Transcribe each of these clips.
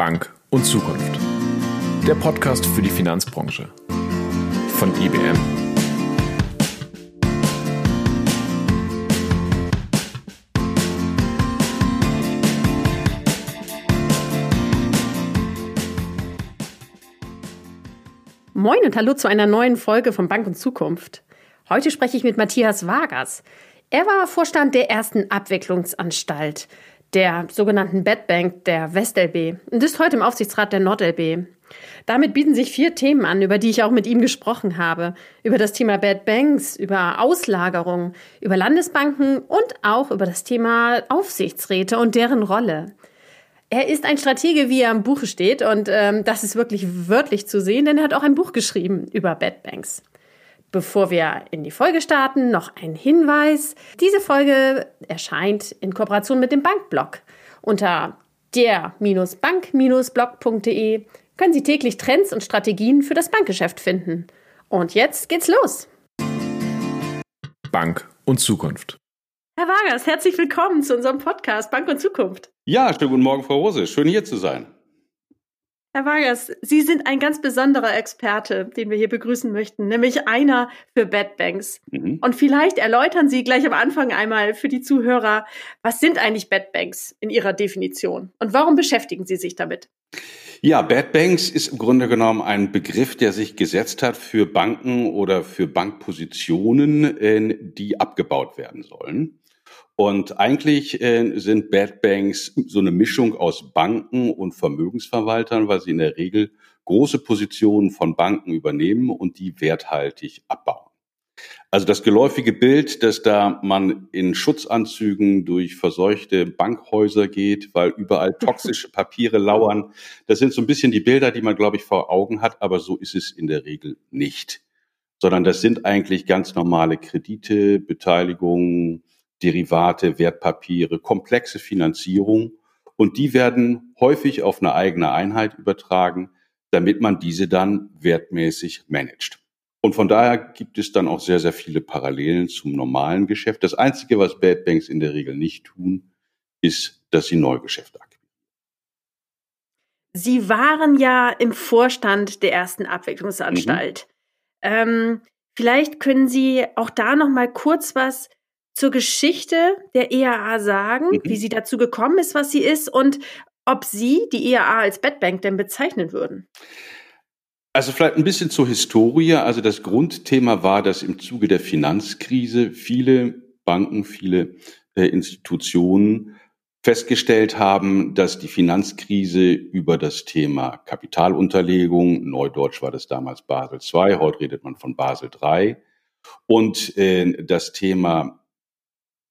Bank und Zukunft. Der Podcast für die Finanzbranche. Von IBM. Moin und hallo zu einer neuen Folge von Bank und Zukunft. Heute spreche ich mit Matthias Wagers. Er war Vorstand der ersten Abwicklungsanstalt, der sogenannten Bad Bank der WestLB und ist heute im Aufsichtsrat der NordLB. Damit bieten sich vier Themen an, über die ich auch mit ihm gesprochen habe. Über das Thema Bad Banks, über Auslagerung, über Landesbanken und auch über das Thema Aufsichtsräte und deren Rolle. Er ist ein Stratege, wie er im Buche steht, und ähm, das ist wirklich wörtlich zu sehen, denn er hat auch ein Buch geschrieben über Bad Banks. Bevor wir in die Folge starten, noch ein Hinweis. Diese Folge erscheint in Kooperation mit dem Bankblog. Unter der-bank-blog.de können Sie täglich Trends und Strategien für das Bankgeschäft finden. Und jetzt geht's los. Bank und Zukunft. Herr Wagers, herzlich willkommen zu unserem Podcast Bank und Zukunft. Ja, schönen guten Morgen, Frau Rose. Schön hier zu sein. Herr Vargas, Sie sind ein ganz besonderer Experte, den wir hier begrüßen möchten, nämlich einer für Bad Banks. Mhm. Und vielleicht erläutern Sie gleich am Anfang einmal für die Zuhörer, was sind eigentlich Bad Banks in Ihrer Definition und warum beschäftigen Sie sich damit? Ja, Bad Banks ist im Grunde genommen ein Begriff, der sich gesetzt hat für Banken oder für Bankpositionen, äh, die abgebaut werden sollen. Und eigentlich äh, sind Bad Banks so eine Mischung aus Banken und Vermögensverwaltern, weil sie in der Regel große Positionen von Banken übernehmen und die werthaltig abbauen. Also das geläufige Bild, dass da man in Schutzanzügen durch verseuchte Bankhäuser geht, weil überall toxische Papiere lauern, das sind so ein bisschen die Bilder, die man, glaube ich, vor Augen hat, aber so ist es in der Regel nicht. Sondern das sind eigentlich ganz normale Kredite, Beteiligungen, Derivate, Wertpapiere, komplexe Finanzierung. Und die werden häufig auf eine eigene Einheit übertragen, damit man diese dann wertmäßig managt. Und von daher gibt es dann auch sehr, sehr viele Parallelen zum normalen Geschäft. Das Einzige, was Bad Banks in der Regel nicht tun, ist, dass sie Neugeschäfte akquirieren. Sie waren ja im Vorstand der ersten Abwicklungsanstalt. Mhm. Ähm, vielleicht können Sie auch da noch mal kurz was zur Geschichte der EAA sagen, mhm. wie sie dazu gekommen ist, was sie ist und ob Sie die EAA als Bedbank denn bezeichnen würden. Also vielleicht ein bisschen zur Historie. Also das Grundthema war, dass im Zuge der Finanzkrise viele Banken, viele äh, Institutionen festgestellt haben, dass die Finanzkrise über das Thema Kapitalunterlegung, Neudeutsch war das damals Basel II, heute redet man von Basel III, und äh, das Thema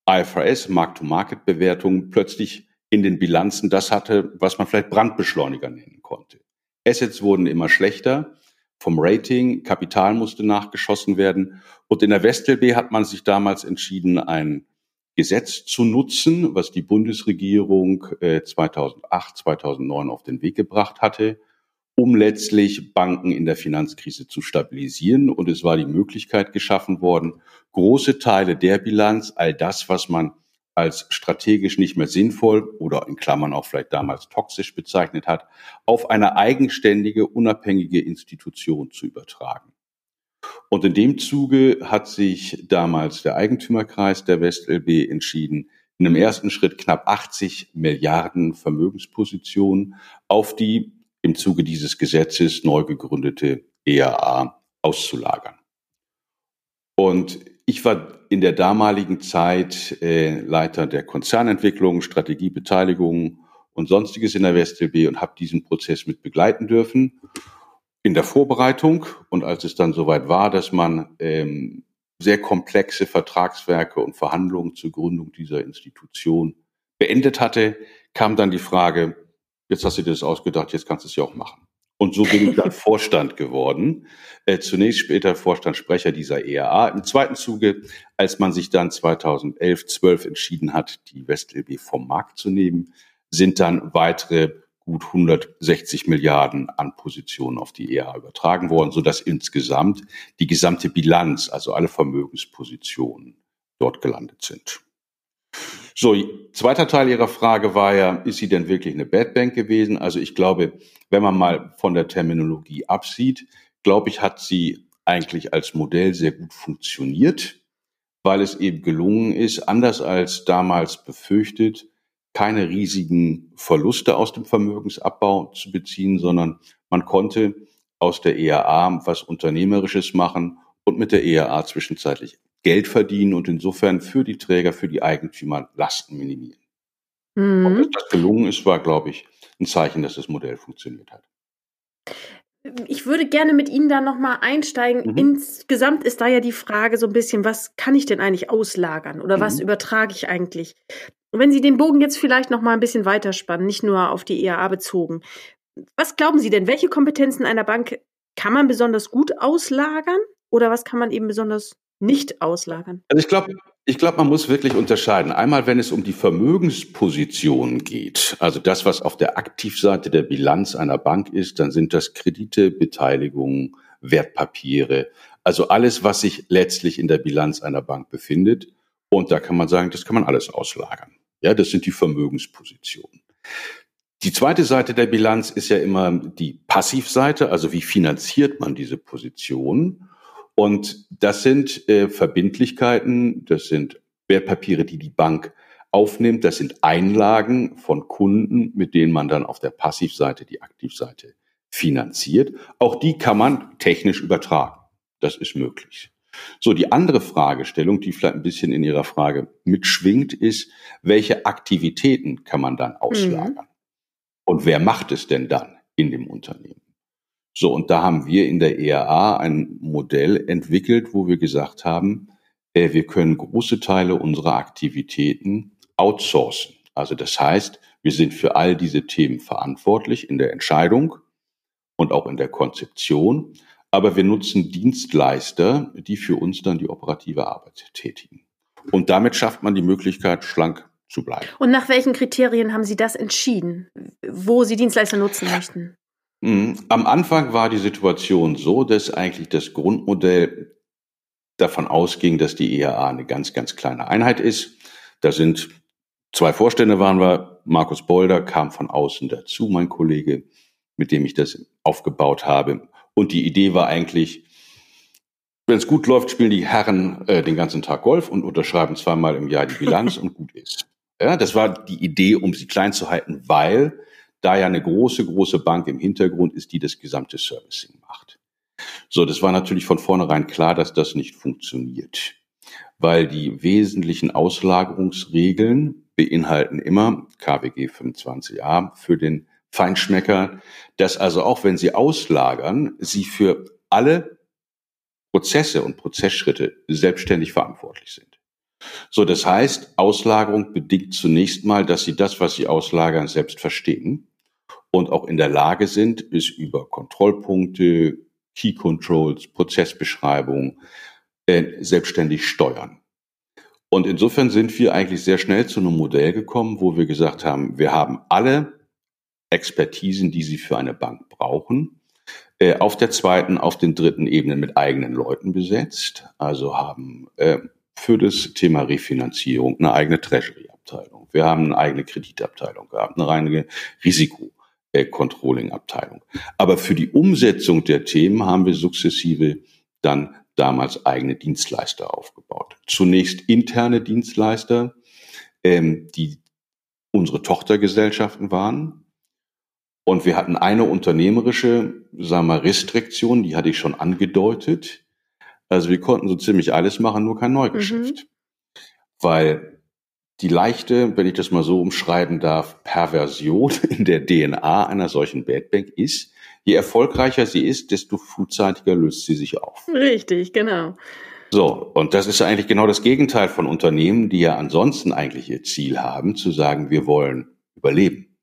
IFRS, Mark-to-Market-Bewertung, plötzlich in den Bilanzen das hatte, was man vielleicht Brandbeschleuniger nennen konnte. Assets wurden immer schlechter vom Rating, Kapital musste nachgeschossen werden. Und in der WestLB hat man sich damals entschieden, ein Gesetz zu nutzen, was die Bundesregierung 2008, äh, 2009 auf den Weg gebracht hatte, um letztlich Banken in der Finanzkrise zu stabilisieren. Und es war die Möglichkeit geschaffen worden, große Teile der Bilanz, all das, was man als strategisch nicht mehr sinnvoll oder in Klammern auch vielleicht damals toxisch bezeichnet hat, auf eine eigenständige, unabhängige Institution zu übertragen. Und in dem Zuge hat sich damals der Eigentümerkreis der WestLB entschieden, in einem ersten Schritt knapp 80 Milliarden Vermögenspositionen auf die im Zuge dieses Gesetzes neu gegründete EAA auszulagern. Und ich war in der damaligen Zeit äh, Leiter der Konzernentwicklung, Strategiebeteiligung und sonstiges in der WestLB und habe diesen Prozess mit begleiten dürfen in der Vorbereitung und als es dann soweit war, dass man ähm, sehr komplexe Vertragswerke und Verhandlungen zur Gründung dieser Institution beendet hatte, kam dann die Frage, jetzt hast du dir das ausgedacht, jetzt kannst du es ja auch machen. Und so bin ich dann Vorstand geworden. Äh, zunächst später Vorstandssprecher dieser EAA. Im zweiten Zuge, als man sich dann 2011, 12 entschieden hat, die WestLB vom Markt zu nehmen, sind dann weitere gut 160 Milliarden an Positionen auf die EAA übertragen worden, sodass insgesamt die gesamte Bilanz, also alle Vermögenspositionen dort gelandet sind. So, zweiter Teil Ihrer Frage war ja, ist sie denn wirklich eine Bad Bank gewesen? Also ich glaube, wenn man mal von der Terminologie absieht, glaube ich, hat sie eigentlich als Modell sehr gut funktioniert, weil es eben gelungen ist, anders als damals befürchtet, keine riesigen Verluste aus dem Vermögensabbau zu beziehen, sondern man konnte aus der EAA was Unternehmerisches machen und mit der EAA zwischenzeitlich Geld verdienen und insofern für die Träger, für die Eigentümer Lasten minimieren. Mhm. Ob das gelungen ist, war, glaube ich, ein Zeichen, dass das Modell funktioniert hat. Ich würde gerne mit Ihnen da nochmal einsteigen. Mhm. Insgesamt ist da ja die Frage so ein bisschen, was kann ich denn eigentlich auslagern oder mhm. was übertrage ich eigentlich? Und wenn Sie den Bogen jetzt vielleicht nochmal ein bisschen weiterspannen, nicht nur auf die EAA bezogen, was glauben Sie denn, welche Kompetenzen einer Bank kann man besonders gut auslagern oder was kann man eben besonders nicht auslagern? Also ich glaube, ich glaube, man muss wirklich unterscheiden. Einmal, wenn es um die Vermögensposition geht, also das, was auf der Aktivseite der Bilanz einer Bank ist, dann sind das Kredite, Beteiligungen, Wertpapiere, also alles, was sich letztlich in der Bilanz einer Bank befindet. Und da kann man sagen, das kann man alles auslagern. Ja, das sind die Vermögenspositionen. Die zweite Seite der Bilanz ist ja immer die Passivseite, also wie finanziert man diese Position? Und das sind äh, Verbindlichkeiten, das sind Wertpapiere, die die Bank aufnimmt, das sind Einlagen von Kunden, mit denen man dann auf der Passivseite die Aktivseite finanziert. Auch die kann man technisch übertragen. Das ist möglich. So, die andere Fragestellung, die vielleicht ein bisschen in Ihrer Frage mitschwingt, ist, welche Aktivitäten kann man dann auslagern? Mhm. Und wer macht es denn dann in dem Unternehmen? So, und da haben wir in der ERA ein Modell entwickelt, wo wir gesagt haben, äh, wir können große Teile unserer Aktivitäten outsourcen. Also das heißt, wir sind für all diese Themen verantwortlich in der Entscheidung und auch in der Konzeption, aber wir nutzen Dienstleister, die für uns dann die operative Arbeit tätigen. Und damit schafft man die Möglichkeit, schlank zu bleiben. Und nach welchen Kriterien haben Sie das entschieden, wo Sie Dienstleister nutzen möchten? Mhm. Am Anfang war die Situation so, dass eigentlich das Grundmodell davon ausging, dass die EAA eine ganz, ganz kleine Einheit ist. Da sind zwei Vorstände waren wir. Markus Bolder kam von außen dazu, mein Kollege, mit dem ich das aufgebaut habe. Und die Idee war eigentlich, wenn es gut läuft, spielen die Herren äh, den ganzen Tag Golf und unterschreiben zweimal im Jahr die Bilanz und gut ist. Ja, das war die Idee, um sie klein zu halten, weil da ja eine große, große Bank im Hintergrund ist, die das gesamte Servicing macht. So, das war natürlich von vornherein klar, dass das nicht funktioniert, weil die wesentlichen Auslagerungsregeln beinhalten immer KWG 25a für den Feinschmecker, dass also auch wenn Sie auslagern, Sie für alle Prozesse und Prozessschritte selbstständig verantwortlich sind. So, das heißt, Auslagerung bedingt zunächst mal, dass Sie das, was Sie auslagern, selbst verstehen und auch in der Lage sind, es über Kontrollpunkte, Key Controls, Prozessbeschreibung äh, selbstständig steuern. Und insofern sind wir eigentlich sehr schnell zu einem Modell gekommen, wo wir gesagt haben, wir haben alle Expertisen, die Sie für eine Bank brauchen, äh, auf der zweiten, auf den dritten Ebene mit eigenen Leuten besetzt. Also haben äh, für das Thema Refinanzierung eine eigene Treasury-Abteilung. Wir haben eine eigene Kreditabteilung gehabt, eine reine Risiko. Controlling-Abteilung. Aber für die Umsetzung der Themen haben wir sukzessive dann damals eigene Dienstleister aufgebaut. Zunächst interne Dienstleister, ähm, die unsere Tochtergesellschaften waren. Und wir hatten eine unternehmerische, sagen wir, Restriktion, die hatte ich schon angedeutet. Also wir konnten so ziemlich alles machen, nur kein Neugeschäft. Mhm. Weil die leichte, wenn ich das mal so umschreiben darf, Perversion in der DNA einer solchen Bad Bank ist, je erfolgreicher sie ist, desto frühzeitiger löst sie sich auf. Richtig, genau. So, und das ist eigentlich genau das Gegenteil von Unternehmen, die ja ansonsten eigentlich ihr Ziel haben, zu sagen, wir wollen überleben.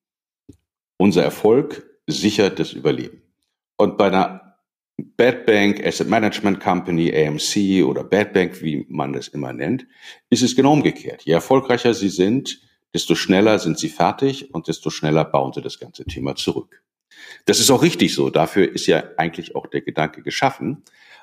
Unser Erfolg sichert das Überleben. Und bei einer Bad Bank, Asset Management Company, AMC oder Bad Bank, wie man das immer nennt, ist es genau umgekehrt. Je erfolgreicher sie sind, desto schneller sind sie fertig und desto schneller bauen sie das ganze Thema zurück. Das ist auch richtig so. Dafür ist ja eigentlich auch der Gedanke geschaffen.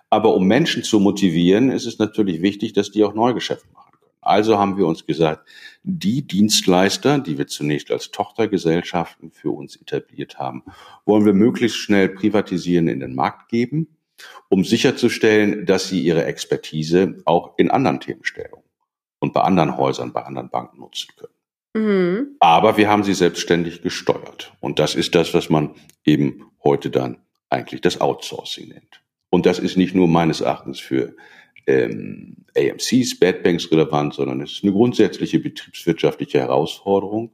Aber um Menschen zu motivieren, ist es natürlich wichtig, dass die auch Neugeschäft machen. Also haben wir uns gesagt, die Dienstleister, die wir zunächst als Tochtergesellschaften für uns etabliert haben, wollen wir möglichst schnell privatisieren in den Markt geben, um sicherzustellen, dass sie ihre Expertise auch in anderen Themenstellungen und bei anderen Häusern, bei anderen Banken nutzen können. Mhm. Aber wir haben sie selbstständig gesteuert. Und das ist das, was man eben heute dann eigentlich das Outsourcing nennt. Und das ist nicht nur meines Erachtens für ähm, AMCs, Bad Banks relevant, sondern es ist eine grundsätzliche betriebswirtschaftliche Herausforderung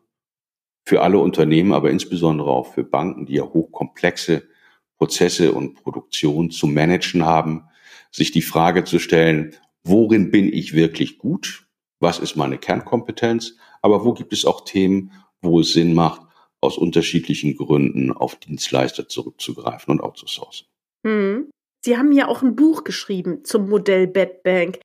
für alle Unternehmen, aber insbesondere auch für Banken, die ja hochkomplexe Prozesse und Produktion zu managen haben, sich die Frage zu stellen, worin bin ich wirklich gut? Was ist meine Kernkompetenz? Aber wo gibt es auch Themen, wo es Sinn macht, aus unterschiedlichen Gründen auf Dienstleister zurückzugreifen und outzusourcen? Hm. Sie haben ja auch ein Buch geschrieben zum Modell Bad Bank,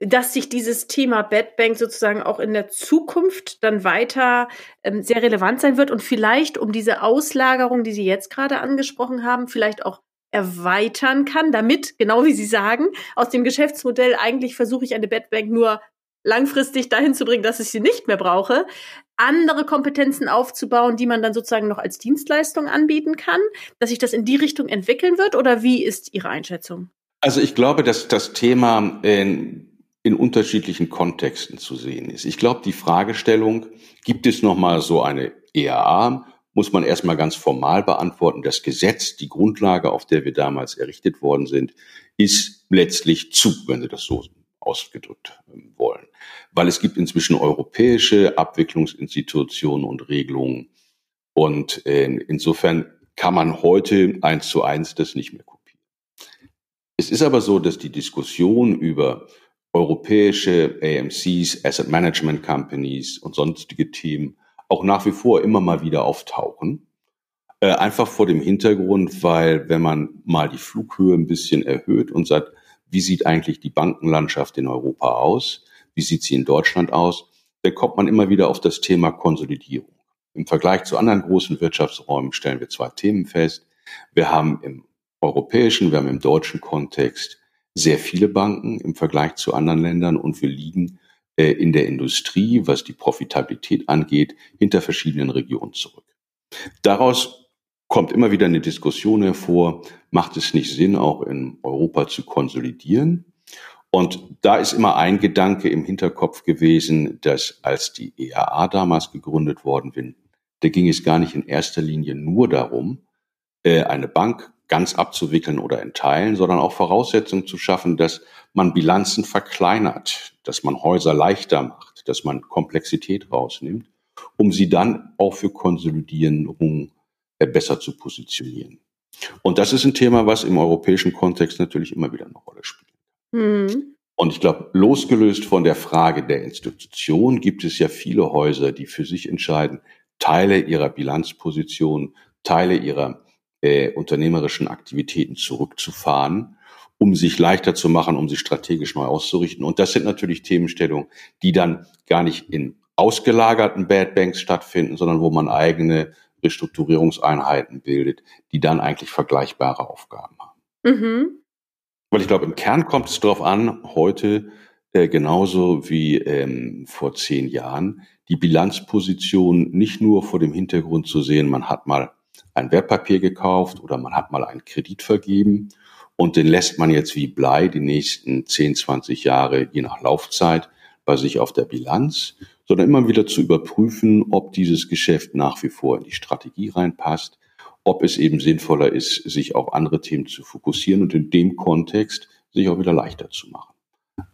dass sich dieses Thema Bad Bank sozusagen auch in der Zukunft dann weiter ähm, sehr relevant sein wird und vielleicht um diese Auslagerung, die Sie jetzt gerade angesprochen haben, vielleicht auch erweitern kann, damit, genau wie Sie sagen, aus dem Geschäftsmodell eigentlich versuche ich eine Bad Bank nur langfristig dahin zu bringen, dass ich sie nicht mehr brauche, andere Kompetenzen aufzubauen, die man dann sozusagen noch als Dienstleistung anbieten kann, dass sich das in die Richtung entwickeln wird? Oder wie ist Ihre Einschätzung? Also ich glaube, dass das Thema in, in unterschiedlichen Kontexten zu sehen ist. Ich glaube, die Fragestellung, gibt es noch mal so eine EAA, muss man erstmal ganz formal beantworten. Das Gesetz, die Grundlage, auf der wir damals errichtet worden sind, ist letztlich zu, wenn Sie das so ausgedrückt ähm, wollen. Weil es gibt inzwischen europäische Abwicklungsinstitutionen und Regelungen. Und äh, insofern kann man heute eins zu eins das nicht mehr kopieren. Es ist aber so, dass die Diskussion über europäische AMCs, Asset Management Companies und sonstige Themen auch nach wie vor immer mal wieder auftauchen. Äh, einfach vor dem Hintergrund, weil wenn man mal die Flughöhe ein bisschen erhöht und sagt, wie sieht eigentlich die Bankenlandschaft in Europa aus, wie sieht sie in Deutschland aus, dann kommt man immer wieder auf das Thema Konsolidierung. Im Vergleich zu anderen großen Wirtschaftsräumen stellen wir zwei Themen fest. Wir haben im europäischen, wir haben im deutschen Kontext sehr viele Banken im Vergleich zu anderen Ländern und wir liegen äh, in der Industrie, was die Profitabilität angeht, hinter verschiedenen Regionen zurück. Daraus kommt immer wieder eine Diskussion hervor, macht es nicht Sinn, auch in Europa zu konsolidieren? Und da ist immer ein Gedanke im Hinterkopf gewesen, dass als die EAA damals gegründet worden bin, da ging es gar nicht in erster Linie nur darum, äh, eine Bank ganz abzuwickeln oder entteilen, sondern auch Voraussetzungen zu schaffen, dass man Bilanzen verkleinert, dass man Häuser leichter macht, dass man Komplexität rausnimmt, um sie dann auch für Konsolidierung äh, besser zu positionieren. Und das ist ein Thema, was im europäischen Kontext natürlich immer wieder eine Rolle spielt. Mhm. Und ich glaube, losgelöst von der Frage der Institution gibt es ja viele Häuser, die für sich entscheiden, Teile ihrer Bilanzposition, Teile ihrer äh, unternehmerischen Aktivitäten zurückzufahren, um sich leichter zu machen, um sich strategisch neu auszurichten. Und das sind natürlich Themenstellungen, die dann gar nicht in ausgelagerten Bad Banks stattfinden, sondern wo man eigene Restrukturierungseinheiten bildet, die dann eigentlich vergleichbare Aufgaben haben. Mhm. Weil ich glaube, im Kern kommt es darauf an, heute äh, genauso wie ähm, vor zehn Jahren, die Bilanzposition nicht nur vor dem Hintergrund zu sehen, man hat mal ein Wertpapier gekauft oder man hat mal einen Kredit vergeben und den lässt man jetzt wie Blei die nächsten 10, 20 Jahre je nach Laufzeit bei sich auf der Bilanz, sondern immer wieder zu überprüfen, ob dieses Geschäft nach wie vor in die Strategie reinpasst, ob es eben sinnvoller ist, sich auf andere Themen zu fokussieren und in dem Kontext sich auch wieder leichter zu machen.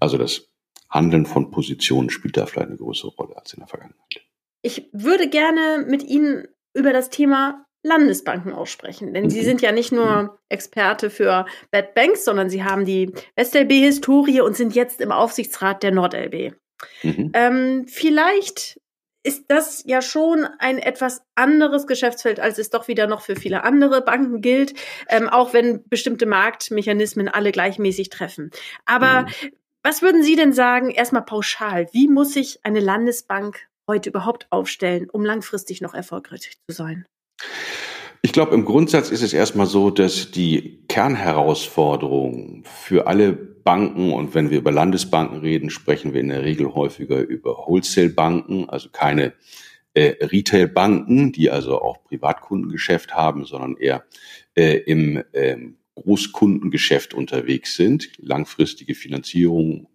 Also das Handeln von Positionen spielt da vielleicht eine größere Rolle als in der Vergangenheit. Ich würde gerne mit Ihnen über das Thema Landesbanken aussprechen. Denn mhm. Sie sind ja nicht nur Experte für Bad Banks, sondern Sie haben die WestLB-Historie und sind jetzt im Aufsichtsrat der NordLB. Mhm. Ähm, vielleicht ist das ja schon ein etwas anderes Geschäftsfeld, als es doch wieder noch für viele andere Banken gilt, ähm, auch wenn bestimmte Marktmechanismen alle gleichmäßig treffen. Aber mhm. was würden Sie denn sagen, erstmal pauschal, wie muss sich eine Landesbank heute überhaupt aufstellen, um langfristig noch erfolgreich zu sein? Ich glaube, im Grundsatz ist es erstmal so, dass die Kernherausforderung für alle Banken und wenn wir über Landesbanken reden, sprechen wir in der Regel häufiger über Wholesale-Banken, also keine äh, Retail-Banken, die also auch Privatkundengeschäft haben, sondern eher äh, im ähm, Großkundengeschäft unterwegs sind, langfristige Finanzierung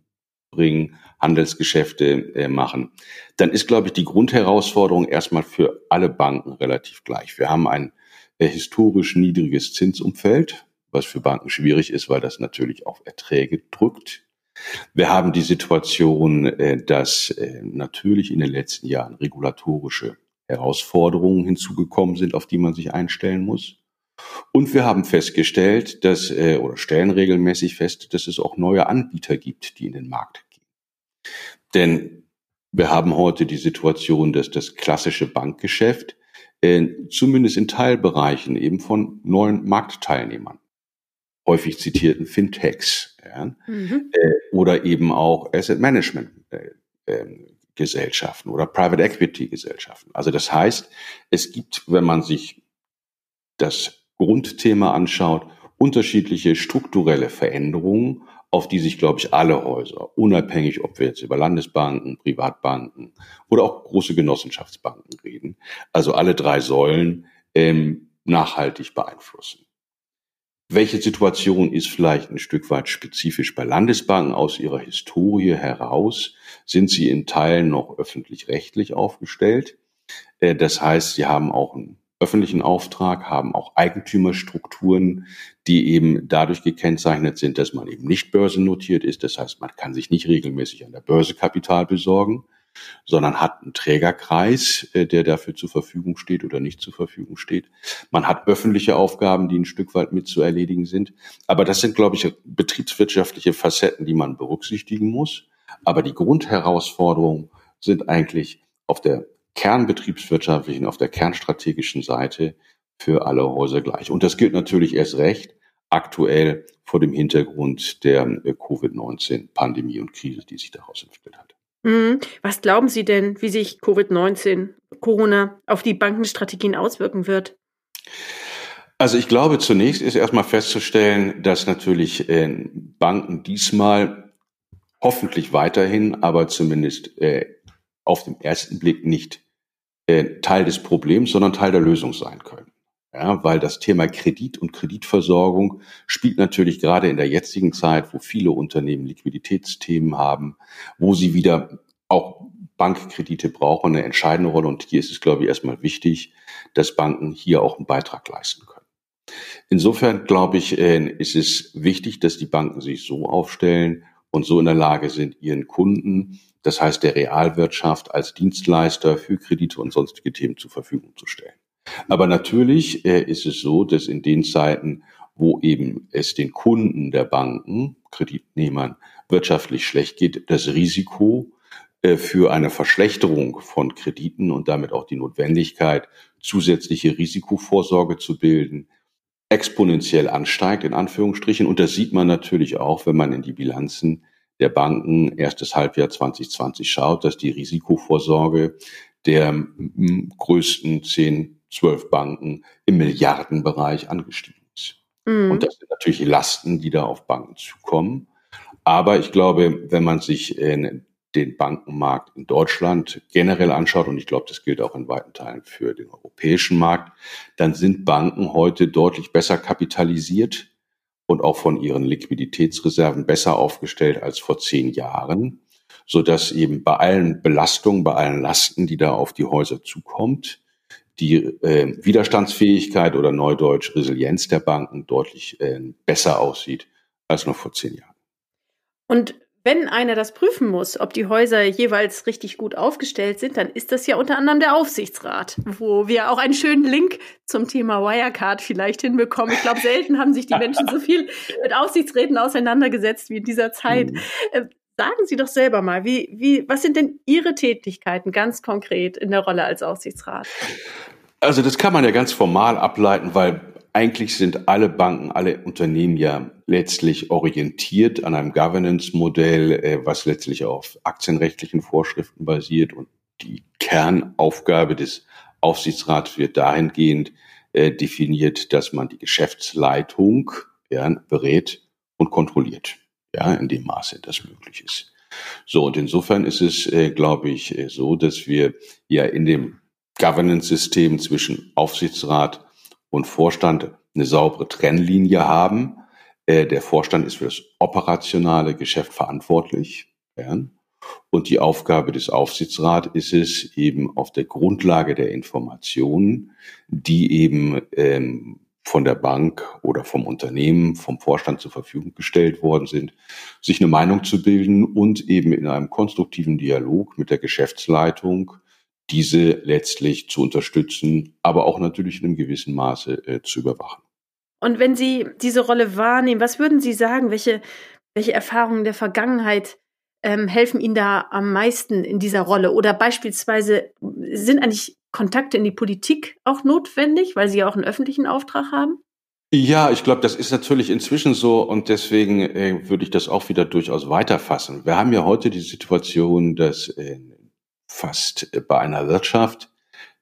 bringen, Handelsgeschäfte äh, machen, dann ist, glaube ich, die Grundherausforderung erstmal für alle Banken relativ gleich. Wir haben ein äh, historisch niedriges Zinsumfeld, was für Banken schwierig ist, weil das natürlich auf Erträge drückt. Wir haben die Situation, äh, dass äh, natürlich in den letzten Jahren regulatorische Herausforderungen hinzugekommen sind, auf die man sich einstellen muss. Und wir haben festgestellt, dass, äh, oder stellen regelmäßig fest, dass es auch neue Anbieter gibt, die in den Markt gehen. Denn wir haben heute die Situation, dass das klassische Bankgeschäft äh, zumindest in Teilbereichen eben von neuen Marktteilnehmern, häufig zitierten Fintechs ja, mhm. äh, oder eben auch Asset Management äh, ähm, Gesellschaften oder Private Equity Gesellschaften. Also das heißt, es gibt, wenn man sich das Grundthema anschaut, unterschiedliche strukturelle Veränderungen, auf die sich, glaube ich, alle Häuser, unabhängig, ob wir jetzt über Landesbanken, Privatbanken oder auch große Genossenschaftsbanken reden, also alle drei Säulen ähm, nachhaltig beeinflussen. Welche Situation ist vielleicht ein Stück weit spezifisch bei Landesbanken aus ihrer Historie heraus? Sind sie in Teilen noch öffentlich-rechtlich aufgestellt? Äh, das heißt, sie haben auch einen öffentlichen Auftrag, haben auch Eigentümerstrukturen, die eben dadurch gekennzeichnet sind, dass man eben nicht börsennotiert ist. Das heißt, man kann sich nicht regelmäßig an der Börse Kapital besorgen, sondern hat einen Trägerkreis, äh, der dafür zur Verfügung steht oder nicht zur Verfügung steht. Man hat öffentliche Aufgaben, die ein Stück weit mit zu erledigen sind. Aber das sind, glaube ich, betriebswirtschaftliche Facetten, die man berücksichtigen muss. Aber die Grundherausforderungen sind eigentlich auf der kernbetriebswirtschaftlichen, auf der kernstrategischen Seite für alle Häuser gleich. Und das gilt natürlich erst recht aktuell vor dem Hintergrund der äh, Covid-19-Pandemie und Krise, die sich daraus entwickelt hat. Mhm. Was glauben Sie denn, wie sich Covid-19, Corona auf die Bankenstrategien auswirken wird? Also ich glaube, zunächst ist erstmal festzustellen, dass natürlich äh, Banken diesmal hoffentlich weiterhin, aber zumindest äh, auf den ersten Blick nicht äh, Teil des Problems, sondern Teil der Lösung sein können. Ja, weil das Thema Kredit und Kreditversorgung spielt natürlich gerade in der jetzigen Zeit, wo viele Unternehmen Liquiditätsthemen haben, wo sie wieder auch Bankkredite brauchen, eine entscheidende Rolle. Und hier ist es, glaube ich, erstmal wichtig, dass Banken hier auch einen Beitrag leisten können. Insofern, glaube ich, äh, ist es wichtig, dass die Banken sich so aufstellen und so in der Lage sind, ihren Kunden das heißt der Realwirtschaft als Dienstleister für Kredite und sonstige Themen zur Verfügung zu stellen. Aber natürlich äh, ist es so, dass in den Zeiten, wo eben es den Kunden der Banken, Kreditnehmern, wirtschaftlich schlecht geht, das Risiko äh, für eine Verschlechterung von Krediten und damit auch die Notwendigkeit, zusätzliche Risikovorsorge zu bilden, exponentiell ansteigt, in Anführungsstrichen. Und das sieht man natürlich auch, wenn man in die Bilanzen der Banken erstes Halbjahr 2020 schaut, dass die Risikovorsorge der größten 10, 12 Banken im Milliardenbereich angestiegen ist. Mhm. Und das sind natürlich Lasten, die da auf Banken zukommen. Aber ich glaube, wenn man sich in den Bankenmarkt in Deutschland generell anschaut, und ich glaube, das gilt auch in weiten Teilen für den europäischen Markt, dann sind Banken heute deutlich besser kapitalisiert und auch von ihren Liquiditätsreserven besser aufgestellt als vor zehn Jahren, so dass eben bei allen Belastungen, bei allen Lasten, die da auf die Häuser zukommt, die äh, Widerstandsfähigkeit oder neudeutsch Resilienz der Banken deutlich äh, besser aussieht als noch vor zehn Jahren. Und wenn einer das prüfen muss, ob die Häuser jeweils richtig gut aufgestellt sind, dann ist das ja unter anderem der Aufsichtsrat, wo wir auch einen schönen Link zum Thema Wirecard vielleicht hinbekommen. Ich glaube, selten haben sich die Menschen so viel mit Aufsichtsräten auseinandergesetzt wie in dieser Zeit. Mhm. Äh, sagen Sie doch selber mal, wie, wie, was sind denn Ihre Tätigkeiten ganz konkret in der Rolle als Aufsichtsrat? Also das kann man ja ganz formal ableiten, weil eigentlich sind alle Banken, alle Unternehmen ja letztlich orientiert an einem Governance-Modell, äh, was letztlich auf aktienrechtlichen Vorschriften basiert. Und die Kernaufgabe des Aufsichtsrats wird dahingehend äh, definiert, dass man die Geschäftsleitung ja, berät und kontrolliert, ja, in dem Maße das möglich ist. So, und insofern ist es, äh, glaube ich, so, dass wir ja in dem Governance-System zwischen Aufsichtsrat und Vorstand eine saubere Trennlinie haben. Äh, der Vorstand ist für das operationale Geschäft verantwortlich. Und die Aufgabe des Aufsichtsrats ist es eben auf der Grundlage der Informationen, die eben ähm, von der Bank oder vom Unternehmen, vom Vorstand zur Verfügung gestellt worden sind, sich eine Meinung zu bilden und eben in einem konstruktiven Dialog mit der Geschäftsleitung diese letztlich zu unterstützen, aber auch natürlich in einem gewissen Maße äh, zu überwachen. Und wenn Sie diese Rolle wahrnehmen, was würden Sie sagen, welche, welche Erfahrungen der Vergangenheit ähm, helfen Ihnen da am meisten in dieser Rolle? Oder beispielsweise sind eigentlich Kontakte in die Politik auch notwendig, weil Sie ja auch einen öffentlichen Auftrag haben? Ja, ich glaube, das ist natürlich inzwischen so und deswegen äh, würde ich das auch wieder durchaus weiterfassen. Wir haben ja heute die Situation, dass äh, fast bei einer Wirtschaft,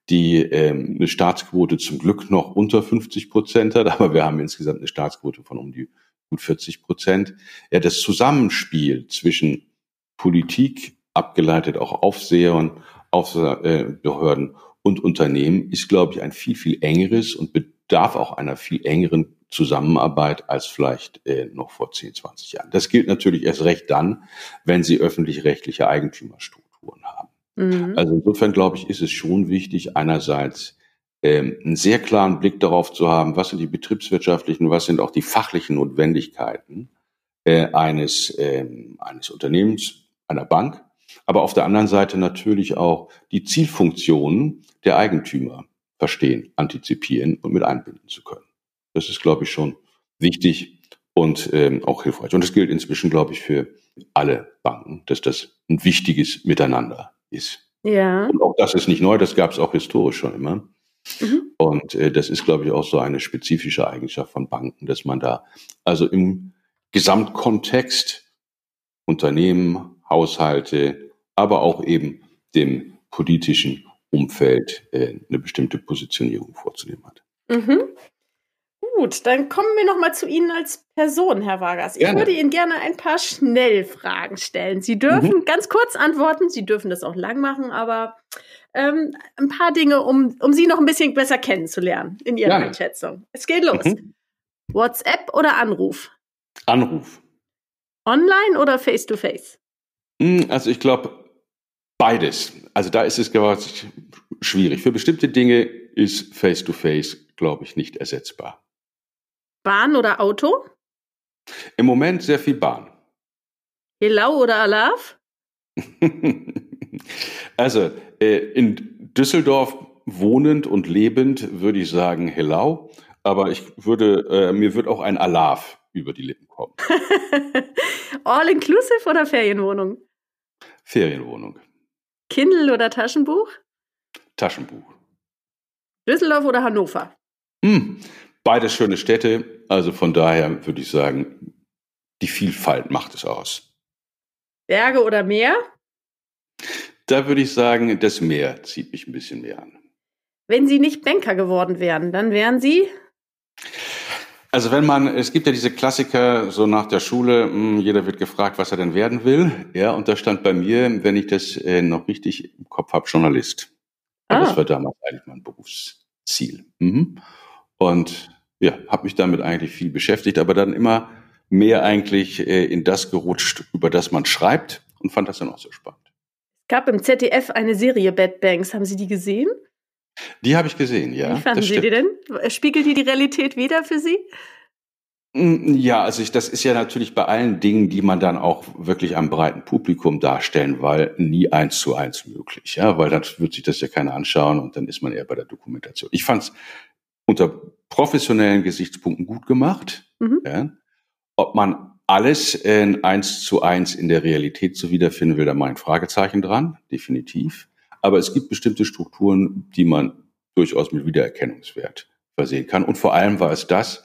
die ähm, eine Staatsquote zum Glück noch unter 50 Prozent hat, aber wir haben insgesamt eine Staatsquote von um die gut 40 Prozent. Ja, das Zusammenspiel zwischen Politik, abgeleitet auch Aufsehern, Aufsehbehörden und Unternehmen ist, glaube ich, ein viel, viel engeres und bedarf auch einer viel engeren Zusammenarbeit als vielleicht äh, noch vor 10, 20 Jahren. Das gilt natürlich erst recht dann, wenn Sie öffentlich-rechtliche Eigentümerstrukturen haben. Mhm. Also insofern glaube ich, ist es schon wichtig, einerseits ähm, einen sehr klaren Blick darauf zu haben, was sind die betriebswirtschaftlichen, was sind auch die fachlichen Notwendigkeiten äh, eines, äh, eines Unternehmens, einer Bank, aber auf der anderen Seite natürlich auch die Zielfunktionen der Eigentümer verstehen, antizipieren und mit einbinden zu können. Das ist, glaube ich, schon wichtig und ähm, auch hilfreich. Und das gilt inzwischen, glaube ich, für alle Banken, dass das ein wichtiges Miteinander ist. Ja. Und auch das ist nicht neu, das gab es auch historisch schon immer. Mhm. Und äh, das ist, glaube ich, auch so eine spezifische Eigenschaft von Banken, dass man da also im Gesamtkontext Unternehmen, Haushalte, aber auch eben dem politischen Umfeld äh, eine bestimmte Positionierung vorzunehmen hat. Mhm. Gut, dann kommen wir noch mal zu Ihnen als Person, Herr Vargas. Ich gerne. würde Ihnen gerne ein paar Schnellfragen stellen. Sie dürfen mhm. ganz kurz antworten. Sie dürfen das auch lang machen, aber ähm, ein paar Dinge, um, um Sie noch ein bisschen besser kennenzulernen in Ihrer gerne. Einschätzung. Es geht los. Mhm. WhatsApp oder Anruf? Anruf. Online oder Face-to-Face? -face? Also ich glaube beides. Also da ist es schwierig. Für bestimmte Dinge ist Face-to-Face, glaube ich, nicht ersetzbar. Bahn oder Auto? Im Moment sehr viel Bahn. Helau oder Alaf? also, äh, in Düsseldorf wohnend und lebend würde ich sagen Helau, aber ich würde, äh, mir wird auch ein Alaf über die Lippen kommen. All-inclusive oder Ferienwohnung? Ferienwohnung. Kindle oder Taschenbuch? Taschenbuch. Düsseldorf oder Hannover? Hm, beides schöne Städte, also von daher würde ich sagen, die Vielfalt macht es aus. Berge oder Meer? Da würde ich sagen, das Meer zieht mich ein bisschen mehr an. Wenn Sie nicht Banker geworden wären, dann wären Sie? Also wenn man, es gibt ja diese Klassiker so nach der Schule, hm, jeder wird gefragt, was er denn werden will. Ja, und da stand bei mir, wenn ich das äh, noch richtig im Kopf habe, Journalist. Ah. Das war damals eigentlich mein Berufsziel. Mhm. Und ja, habe mich damit eigentlich viel beschäftigt, aber dann immer mehr eigentlich äh, in das gerutscht, über das man schreibt und fand das dann auch so spannend. Es gab im ZDF eine Serie Bad Banks. Haben Sie die gesehen? Die habe ich gesehen, ja. Wie fanden Sie die denn? Spiegelt die die Realität wieder für Sie? Mm, ja, also ich, das ist ja natürlich bei allen Dingen, die man dann auch wirklich am breiten Publikum darstellen, weil nie eins zu eins möglich, ja, weil dann wird sich das ja keiner anschauen und dann ist man eher bei der Dokumentation. Ich fand es unter professionellen Gesichtspunkten gut gemacht. Mhm. Ja. Ob man alles in eins zu eins in der Realität so wiederfinden will, da mal ein Fragezeichen dran, definitiv. Aber es gibt bestimmte Strukturen, die man durchaus mit Wiedererkennungswert versehen kann. Und vor allem war es das,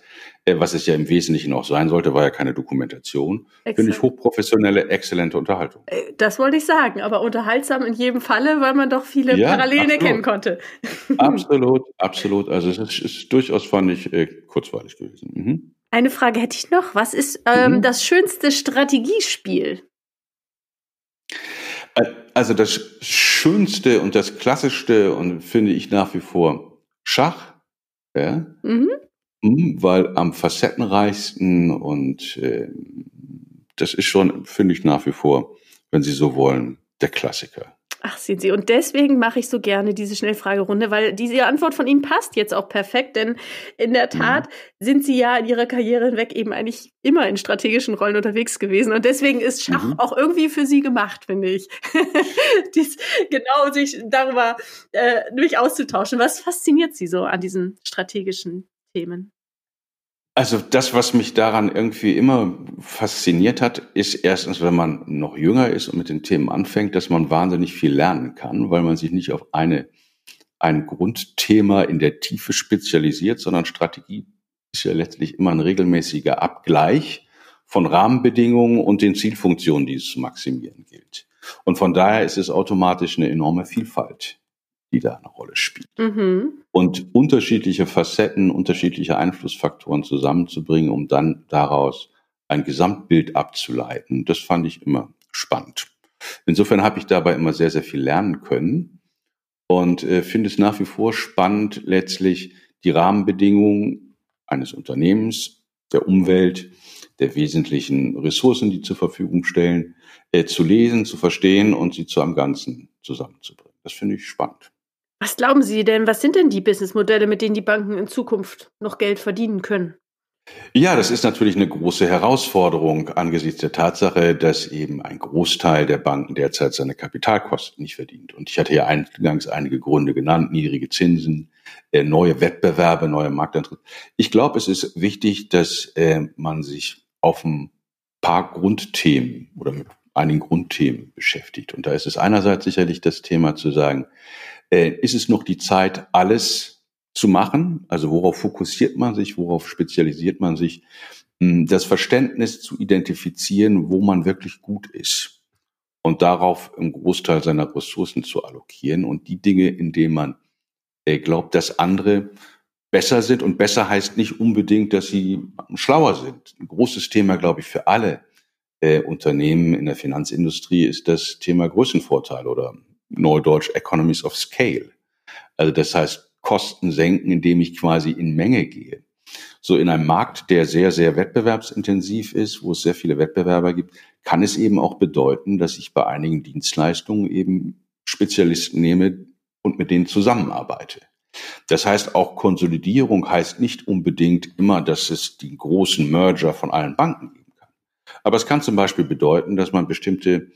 was es ja im Wesentlichen auch sein sollte, war ja keine Dokumentation. Finde ich hochprofessionelle, exzellente Unterhaltung. Äh, das wollte ich sagen, aber unterhaltsam in jedem Falle, weil man doch viele ja, Parallelen absolut. erkennen konnte. Absolut, absolut. Also es ist, ist durchaus, fand ich, äh, kurzweilig gewesen. Mhm. Eine Frage hätte ich noch. Was ist ähm, mhm. das schönste Strategiespiel? Also das Schönste und das Klassischste und finde ich nach wie vor Schach. Ja? Mhm. Mhm, weil am facettenreichsten und äh, das ist schon, finde ich nach wie vor, wenn Sie so wollen, der Klassiker. Ach, sehen Sie. Und deswegen mache ich so gerne diese Schnellfragerunde, weil diese Antwort von Ihnen passt jetzt auch perfekt, denn in der Tat mhm. sind Sie ja in Ihrer Karriere hinweg eben eigentlich immer in strategischen Rollen unterwegs gewesen. Und deswegen ist Schach mhm. auch irgendwie für Sie gemacht, finde ich. Dies, genau, sich darüber äh, durch auszutauschen. Was fasziniert Sie so an diesen strategischen Themen? Also das, was mich daran irgendwie immer fasziniert hat, ist erstens, wenn man noch jünger ist und mit den Themen anfängt, dass man wahnsinnig viel lernen kann, weil man sich nicht auf eine, ein Grundthema in der Tiefe spezialisiert, sondern Strategie ist ja letztlich immer ein regelmäßiger Abgleich von Rahmenbedingungen und den Zielfunktionen, die es zu maximieren gilt. Und von daher ist es automatisch eine enorme Vielfalt die da eine Rolle spielt. Mhm. Und unterschiedliche Facetten, unterschiedliche Einflussfaktoren zusammenzubringen, um dann daraus ein Gesamtbild abzuleiten, das fand ich immer spannend. Insofern habe ich dabei immer sehr, sehr viel lernen können und äh, finde es nach wie vor spannend, letztlich die Rahmenbedingungen eines Unternehmens, der Umwelt, der wesentlichen Ressourcen, die zur Verfügung stellen, äh, zu lesen, zu verstehen und sie zu einem Ganzen zusammenzubringen. Das finde ich spannend. Was glauben Sie denn, was sind denn die Businessmodelle, mit denen die Banken in Zukunft noch Geld verdienen können? Ja, das ist natürlich eine große Herausforderung angesichts der Tatsache, dass eben ein Großteil der Banken derzeit seine Kapitalkosten nicht verdient. Und ich hatte ja eingangs einige Gründe genannt, niedrige Zinsen, äh, neue Wettbewerbe, neue Markteintritte. Ich glaube, es ist wichtig, dass äh, man sich auf ein paar Grundthemen oder mit einigen Grundthemen beschäftigt. Und da ist es einerseits sicherlich das Thema zu sagen, äh, ist es noch die Zeit, alles zu machen? Also worauf fokussiert man sich, worauf spezialisiert man sich? Hm, das Verständnis zu identifizieren, wo man wirklich gut ist und darauf einen Großteil seiner Ressourcen zu allokieren und die Dinge, in denen man äh, glaubt, dass andere besser sind und besser heißt nicht unbedingt, dass sie schlauer sind. Ein großes Thema, glaube ich, für alle äh, Unternehmen in der Finanzindustrie ist das Thema Größenvorteil oder Neudeutsch Economies of Scale. Also das heißt, Kosten senken, indem ich quasi in Menge gehe. So in einem Markt, der sehr, sehr wettbewerbsintensiv ist, wo es sehr viele Wettbewerber gibt, kann es eben auch bedeuten, dass ich bei einigen Dienstleistungen eben Spezialisten nehme und mit denen zusammenarbeite. Das heißt, auch Konsolidierung heißt nicht unbedingt immer, dass es die großen Merger von allen Banken geben kann. Aber es kann zum Beispiel bedeuten, dass man bestimmte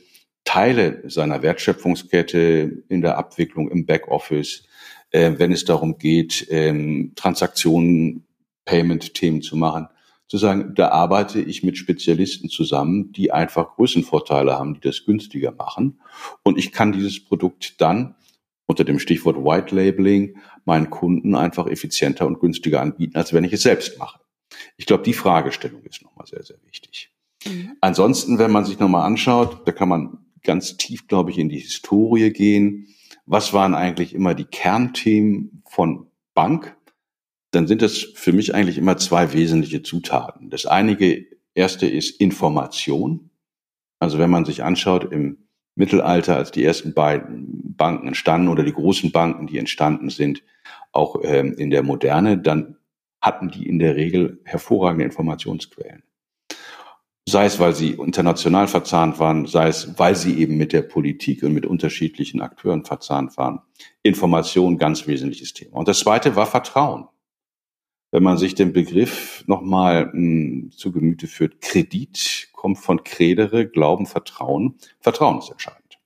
Teile seiner Wertschöpfungskette in der Abwicklung im Backoffice, äh, wenn es darum geht, ähm, Transaktionen, Payment-Themen zu machen, zu sagen, da arbeite ich mit Spezialisten zusammen, die einfach Größenvorteile haben, die das günstiger machen. Und ich kann dieses Produkt dann unter dem Stichwort White Labeling meinen Kunden einfach effizienter und günstiger anbieten, als wenn ich es selbst mache. Ich glaube, die Fragestellung ist nochmal sehr, sehr wichtig. Mhm. Ansonsten, wenn man sich nochmal anschaut, da kann man ganz tief, glaube ich, in die Historie gehen. Was waren eigentlich immer die Kernthemen von Bank? Dann sind das für mich eigentlich immer zwei wesentliche Zutaten. Das eine, erste ist Information. Also wenn man sich anschaut im Mittelalter, als die ersten beiden Banken entstanden oder die großen Banken, die entstanden sind, auch ähm, in der Moderne, dann hatten die in der Regel hervorragende Informationsquellen sei es, weil sie international verzahnt waren, sei es, weil sie eben mit der Politik und mit unterschiedlichen Akteuren verzahnt waren. Information, ganz wesentliches Thema. Und das zweite war Vertrauen. Wenn man sich den Begriff nochmal hm, zu Gemüte führt, Kredit kommt von Credere, Glauben, Vertrauen. Vertrauen ist entscheidend.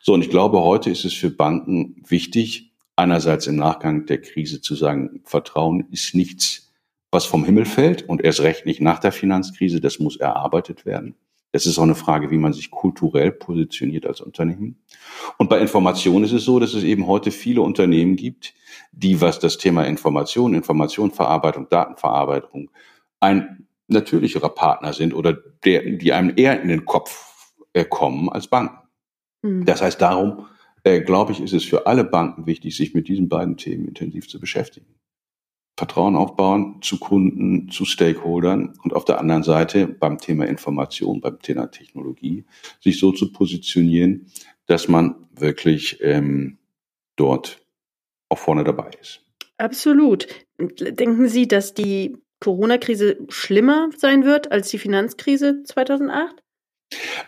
So, und ich glaube, heute ist es für Banken wichtig, einerseits im Nachgang der Krise zu sagen, Vertrauen ist nichts was vom Himmel fällt und erst recht nicht nach der Finanzkrise. Das muss erarbeitet werden. Es ist auch eine Frage, wie man sich kulturell positioniert als Unternehmen. Und bei Information ist es so, dass es eben heute viele Unternehmen gibt, die, was das Thema Information, Informationverarbeitung, Datenverarbeitung ein natürlicherer Partner sind oder der, die einem eher in den Kopf äh, kommen als Banken. Mhm. Das heißt, darum, äh, glaube ich, ist es für alle Banken wichtig, sich mit diesen beiden Themen intensiv zu beschäftigen. Vertrauen aufbauen zu Kunden, zu Stakeholdern und auf der anderen Seite beim Thema Information, beim Thema Technologie, sich so zu positionieren, dass man wirklich ähm, dort auch vorne dabei ist. Absolut. Denken Sie, dass die Corona-Krise schlimmer sein wird als die Finanzkrise 2008?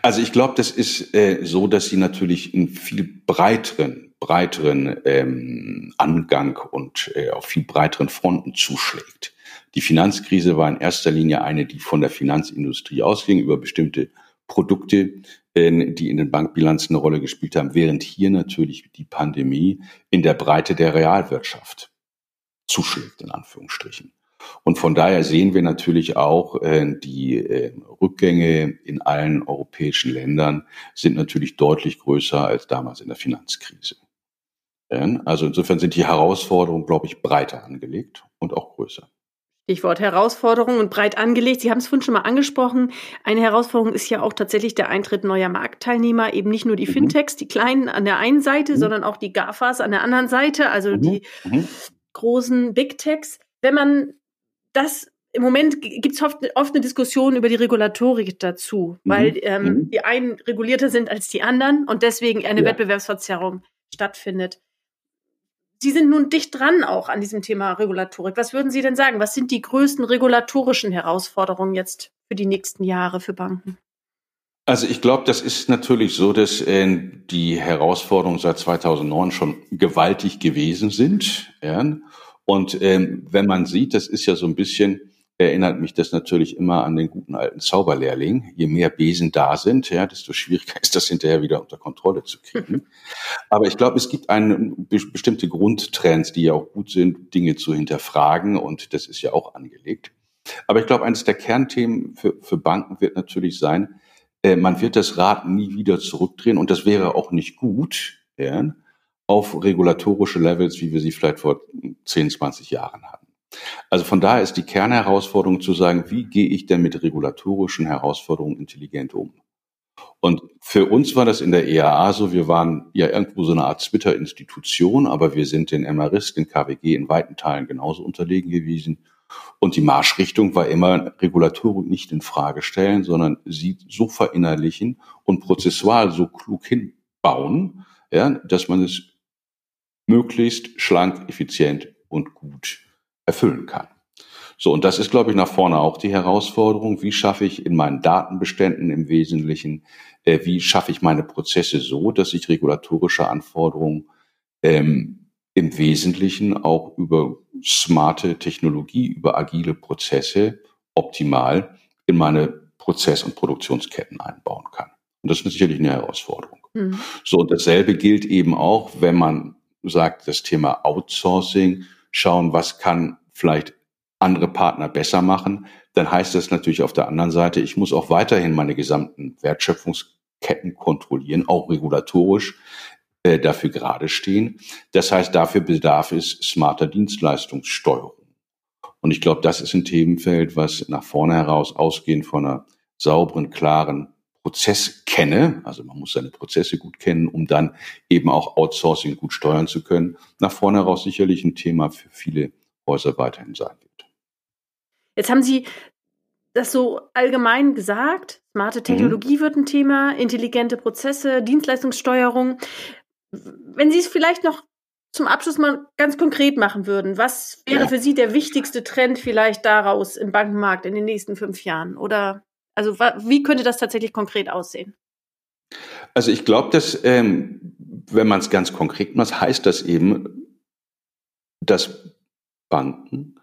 Also ich glaube, das ist äh, so, dass sie natürlich einen viel breiteren, breiteren ähm, Angang und äh, auf viel breiteren Fronten zuschlägt. Die Finanzkrise war in erster Linie eine, die von der Finanzindustrie ausging, über bestimmte Produkte, äh, die in den Bankbilanzen eine Rolle gespielt haben, während hier natürlich die Pandemie in der Breite der Realwirtschaft zuschlägt, in Anführungsstrichen. Und von daher sehen wir natürlich auch, äh, die äh, Rückgänge in allen europäischen Ländern sind natürlich deutlich größer als damals in der Finanzkrise. Also insofern sind die Herausforderungen, glaube ich, breiter angelegt und auch größer. Stichwort Herausforderung und breit angelegt. Sie haben es vorhin schon mal angesprochen. Eine Herausforderung ist ja auch tatsächlich der Eintritt neuer Marktteilnehmer, eben nicht nur die mhm. Fintechs, die kleinen an der einen Seite, mhm. sondern auch die GAFAs an der anderen Seite, also mhm. die mhm. großen Big Techs. Wenn man das im Moment gibt es oft, oft, eine Diskussion über die Regulatorik dazu, mhm. weil ähm, mhm. die einen regulierter sind als die anderen und deswegen eine ja. Wettbewerbsverzerrung stattfindet. Sie sind nun dicht dran auch an diesem Thema Regulatorik. Was würden Sie denn sagen? Was sind die größten regulatorischen Herausforderungen jetzt für die nächsten Jahre für Banken? Also ich glaube, das ist natürlich so, dass äh, die Herausforderungen seit 2009 schon gewaltig gewesen sind. Ja? Und ähm, wenn man sieht, das ist ja so ein bisschen, erinnert mich das natürlich immer an den guten alten Zauberlehrling. Je mehr Besen da sind, ja, desto schwieriger ist das hinterher wieder unter Kontrolle zu kriegen. Aber ich glaube, es gibt eine bestimmte Grundtrends, die ja auch gut sind, Dinge zu hinterfragen und das ist ja auch angelegt. Aber ich glaube, eines der Kernthemen für, für Banken wird natürlich sein, äh, man wird das Rad nie wieder zurückdrehen und das wäre auch nicht gut. Ja, auf regulatorische Levels, wie wir sie vielleicht vor 10, 20 Jahren hatten. Also von daher ist die Kernherausforderung zu sagen, wie gehe ich denn mit regulatorischen Herausforderungen intelligent um? Und für uns war das in der EAA so, wir waren ja irgendwo so eine Art Twitter-Institution, aber wir sind den MRIS, den KWG in weiten Teilen genauso unterlegen gewesen. Und die Marschrichtung war immer Regulatorik nicht in Frage stellen, sondern sie so verinnerlichen und prozessual so klug hinbauen, ja, dass man es möglichst schlank, effizient und gut erfüllen kann. So, und das ist, glaube ich, nach vorne auch die Herausforderung. Wie schaffe ich in meinen Datenbeständen im Wesentlichen, äh, wie schaffe ich meine Prozesse so, dass ich regulatorische Anforderungen ähm, im Wesentlichen auch über smarte Technologie, über agile Prozesse optimal in meine Prozess- und Produktionsketten einbauen kann. Und das ist sicherlich eine Herausforderung. Mhm. So, und dasselbe gilt eben auch, wenn man sagt, das Thema Outsourcing, schauen, was kann vielleicht andere Partner besser machen, dann heißt das natürlich auf der anderen Seite, ich muss auch weiterhin meine gesamten Wertschöpfungsketten kontrollieren, auch regulatorisch äh, dafür gerade stehen. Das heißt, dafür bedarf es smarter Dienstleistungssteuerung. Und ich glaube, das ist ein Themenfeld, was nach vorne heraus ausgehend von einer sauberen, klaren Prozess kenne, also man muss seine Prozesse gut kennen, um dann eben auch Outsourcing gut steuern zu können, nach vorne heraus sicherlich ein Thema für viele Häuser weiterhin sein wird. Jetzt haben Sie das so allgemein gesagt. Smarte mhm. Technologie mhm. wird ein Thema, intelligente Prozesse, Dienstleistungssteuerung. Wenn Sie es vielleicht noch zum Abschluss mal ganz konkret machen würden, was wäre ja. für Sie der wichtigste Trend vielleicht daraus im Bankenmarkt in den nächsten fünf Jahren? Oder also wie könnte das tatsächlich konkret aussehen? Also ich glaube, dass ähm, wenn man es ganz konkret macht, heißt das eben, dass Banken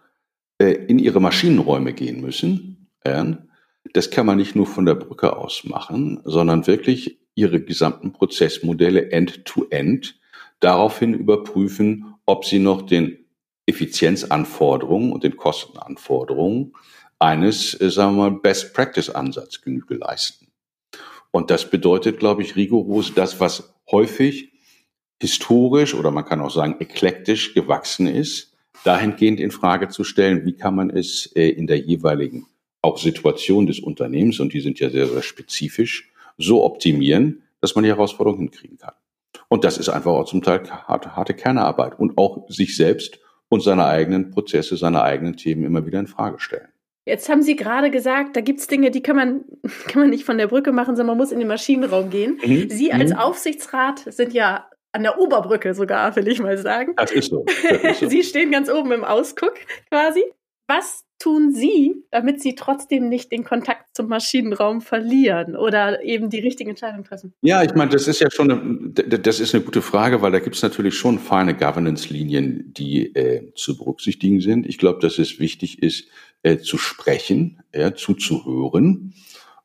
äh, in ihre Maschinenräume gehen müssen. Äh, das kann man nicht nur von der Brücke aus machen, sondern wirklich ihre gesamten Prozessmodelle end-to-end -end daraufhin überprüfen, ob sie noch den Effizienzanforderungen und den Kostenanforderungen eines, äh, sagen wir mal, Best Practice Ansatz Genüge leisten. Und das bedeutet, glaube ich, rigoros das, was häufig historisch oder man kann auch sagen eklektisch gewachsen ist, dahingehend in Frage zu stellen, wie kann man es äh, in der jeweiligen auch Situation des Unternehmens, und die sind ja sehr, sehr spezifisch, so optimieren, dass man die Herausforderung hinkriegen kann. Und das ist einfach auch zum Teil harte, harte Kernarbeit und auch sich selbst und seine eigenen Prozesse, seine eigenen Themen immer wieder in Frage stellen. Jetzt haben Sie gerade gesagt, da gibt es Dinge, die kann man, kann man nicht von der Brücke machen, sondern man muss in den Maschinenraum gehen. Mhm. Sie als mhm. Aufsichtsrat sind ja an der Oberbrücke sogar, will ich mal sagen. Das ist so. Das ist so. Sie stehen ganz oben im Ausguck quasi. Was tun Sie, damit Sie trotzdem nicht den Kontakt zum Maschinenraum verlieren oder eben die richtige Entscheidung treffen? Ja, ich meine, das ist ja schon eine, das ist eine gute Frage, weil da gibt es natürlich schon feine Governance-Linien, die äh, zu berücksichtigen sind. Ich glaube, dass es wichtig ist, äh, zu sprechen, ja, zuzuhören.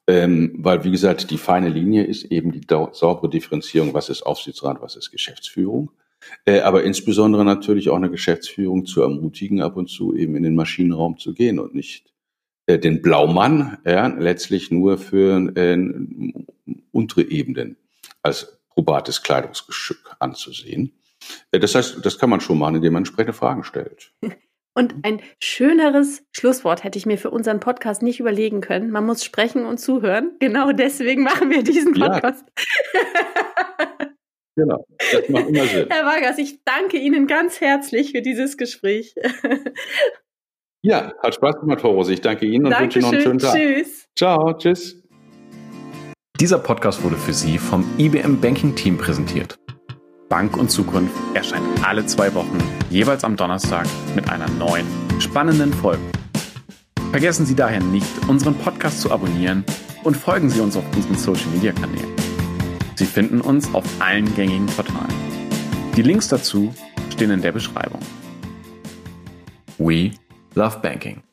Ähm, weil, wie gesagt, die feine Linie ist eben die saubere Differenzierung, was ist Aufsichtsrat, was ist Geschäftsführung. Äh, aber insbesondere natürlich auch eine Geschäftsführung zu ermutigen, ab und zu eben in den Maschinenraum zu gehen und nicht äh, den Blaumann ja, letztlich nur für äh, untere Ebenen als probates Kleidungsstück anzusehen. Äh, das heißt, das kann man schon machen, indem man entsprechende Fragen stellt. Und ein schöneres Schlusswort hätte ich mir für unseren Podcast nicht überlegen können. Man muss sprechen und zuhören. Genau deswegen machen wir diesen Podcast. Ja. Genau, das macht immer Sinn. Herr Vargas, ich danke Ihnen ganz herzlich für dieses Gespräch. Ja, hat Spaß gemacht, Frau Rose. Ich danke Ihnen und Dankeschön. wünsche Ihnen noch einen schönen Tag. Tschüss. Ciao, tschüss. Dieser Podcast wurde für Sie vom IBM Banking Team präsentiert. Bank und Zukunft erscheint alle zwei Wochen, jeweils am Donnerstag, mit einer neuen, spannenden Folge. Vergessen Sie daher nicht, unseren Podcast zu abonnieren und folgen Sie uns auf unseren Social Media Kanälen. Sie finden uns auf allen gängigen Portalen. Die Links dazu stehen in der Beschreibung. We love banking.